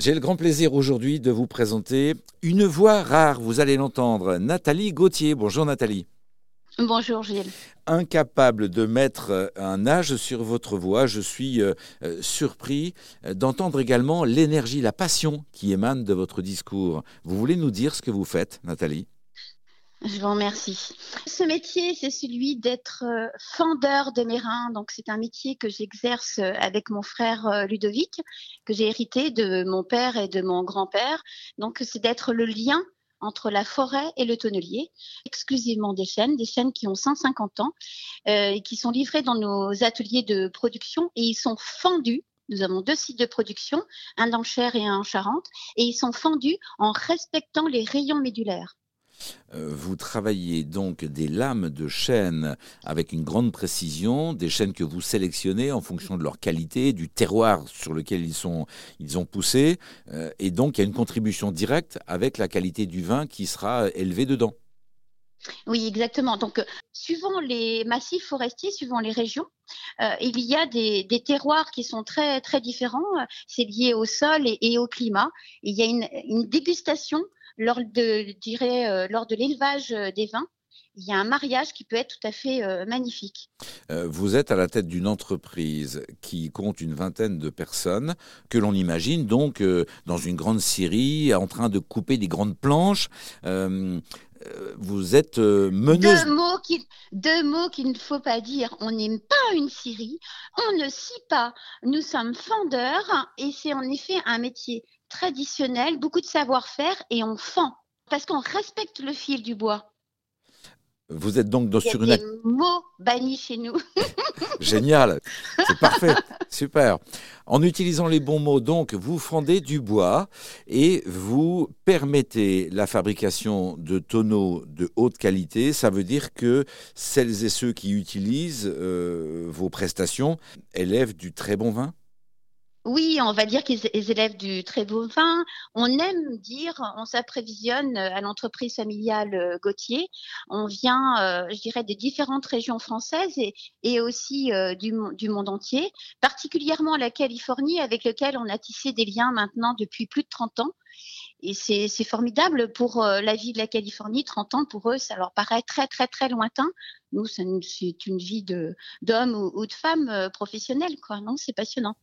J'ai le grand plaisir aujourd'hui de vous présenter une voix rare, vous allez l'entendre, Nathalie Gauthier. Bonjour Nathalie. Bonjour Gilles. Incapable de mettre un âge sur votre voix, je suis euh, euh, surpris d'entendre également l'énergie, la passion qui émane de votre discours. Vous voulez nous dire ce que vous faites, Nathalie? Je vous remercie. Ce métier, c'est celui d'être euh, fendeur de reins. Donc, c'est un métier que j'exerce euh, avec mon frère euh, Ludovic, que j'ai hérité de mon père et de mon grand-père. Donc, c'est d'être le lien entre la forêt et le tonnelier, exclusivement des chênes, des chênes qui ont 150 ans et qui sont livrés dans nos ateliers de production et ils sont fendus nous avons deux sites de production, un dans et un en Charente, et ils sont fendus en respectant les rayons médulaires. Euh, vous travaillez donc des lames de chêne avec une grande précision, des chênes que vous sélectionnez en fonction de leur qualité, du terroir sur lequel ils, ont poussé, euh, et donc il y a une contribution directe avec la qualité du vin qui sera élevée dedans. Oui, exactement. Donc, euh, suivant les massifs forestiers, suivant les régions, il y a des, terroirs qui sont très très différents. C'est lié au sol et, au climat. il y a une dégustation lors de, euh, lors de l'élevage euh, des vins, il y a un mariage qui peut être tout à fait euh, magnifique. vous êtes à la tête d'une entreprise qui compte une vingtaine de personnes, que l'on imagine donc dans une grande scierie, en train de couper des grandes planches. Vous êtes meneuse. Deux mots, qui, deux mots qu'il ne faut pas dire. On n'aime pas une scierie, on ne scie pas. Nous sommes fendeurs et c'est en effet un métier traditionnel, beaucoup de savoir-faire et on fend parce qu'on respecte le fil du bois. Vous êtes donc dans, sur une. Des mots bannis chez nous. Génial, c'est parfait, super. En utilisant les bons mots, donc, vous fendez du bois et vous permettez la fabrication de tonneaux de haute qualité. Ça veut dire que celles et ceux qui utilisent euh, vos prestations élèvent du très bon vin? Oui, on va dire qu'ils élèvent du très beau vin. On aime dire, on s'apprévisionne à l'entreprise familiale euh, Gauthier. On vient, euh, je dirais, des différentes régions françaises et, aussi euh, du, monde entier, particulièrement la Californie, avec lequel on a tissé des liens maintenant depuis plus de 30 ans. Et c'est formidable pour la vie de la Californie. 30 ans, pour eux, ça leur paraît très, très, très lointain. Nous, c'est une vie d'homme ou, ou, de femme professionnelle, quoi. Non, c'est passionnant.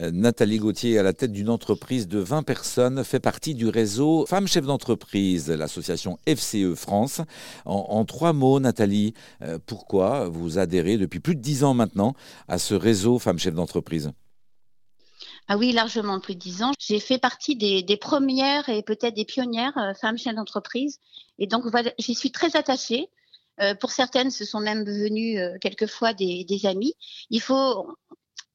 Euh, Nathalie Gauthier, à la tête d'une entreprise de 20 personnes, fait partie du réseau Femmes Chefs d'entreprise, l'association FCE France. En, trois mots, Nathalie, euh, pourquoi vous adhérez depuis plus de dix ans maintenant à ce réseau Femmes Chefs d'entreprise? Ah oui, largement plus de dix ans. J'ai fait partie des, premières et peut-être des pionnières euh, femmes chefs d'entreprise. Et donc, j'y suis très attachée. pour certaines, ce sont même devenues quelquefois des, des amis. Il faut,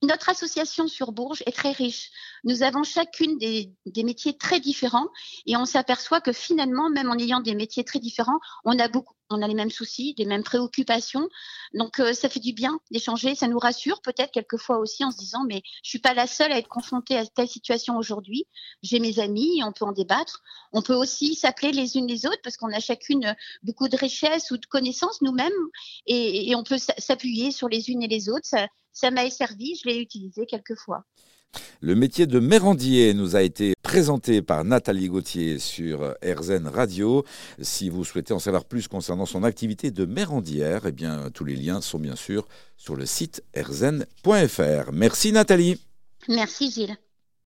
notre association sur Bourges est très riche. Nous avons chacune des, métiers très différents et on s'aperçoit que finalement, même en ayant des métiers très différents, on a beaucoup, on a les mêmes soucis, les mêmes préoccupations. Donc, euh, ça fait du bien d'échanger. Ça nous rassure peut-être quelquefois aussi en se disant, mais je suis pas la seule à être confrontée à telle situation aujourd'hui. J'ai mes amis, on peut en débattre. On peut aussi s'appeler les unes les autres parce qu'on a chacune beaucoup de richesses ou de connaissances nous-mêmes et, on peut s'appuyer sur les unes et les autres. Ça m'a servi, je l'ai utilisé quelquefois. Le métier de mérandier nous a été présenté par Nathalie Gauthier sur RZN Radio. Si vous souhaitez en savoir plus concernant son activité de mérandière, eh bien, tous les liens sont bien sûr sur le site rzn.fr. Merci Nathalie. Merci Gilles.